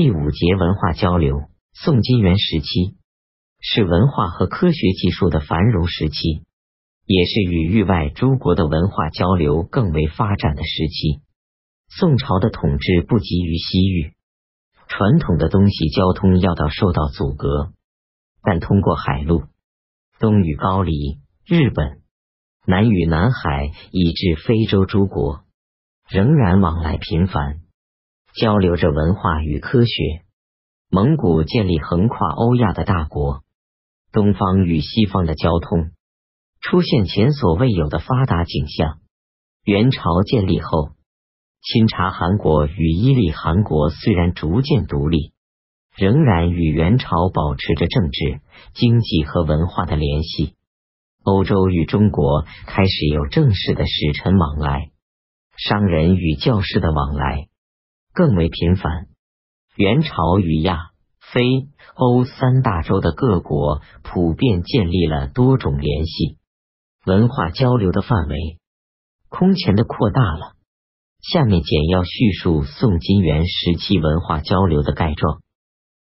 第五节文化交流。宋金元时期是文化和科学技术的繁荣时期，也是与域外诸国的文化交流更为发展的时期。宋朝的统治不及于西域，传统的东西交通要道受到阻隔，但通过海路，东与高丽、日本，南与南海，以至非洲诸国，仍然往来频繁，交流着文化与科学。蒙古建立横跨欧亚的大国，东方与西方的交通出现前所未有的发达景象。元朝建立后，钦察汗国与伊利汗国虽然逐渐独立，仍然与元朝保持着政治、经济和文化的联系。欧洲与中国开始有正式的使臣往来，商人与教士的往来更为频繁。元朝与亚、非、欧三大洲的各国普遍建立了多种联系，文化交流的范围空前的扩大了。下面简要叙述宋金元时期文化交流的概状。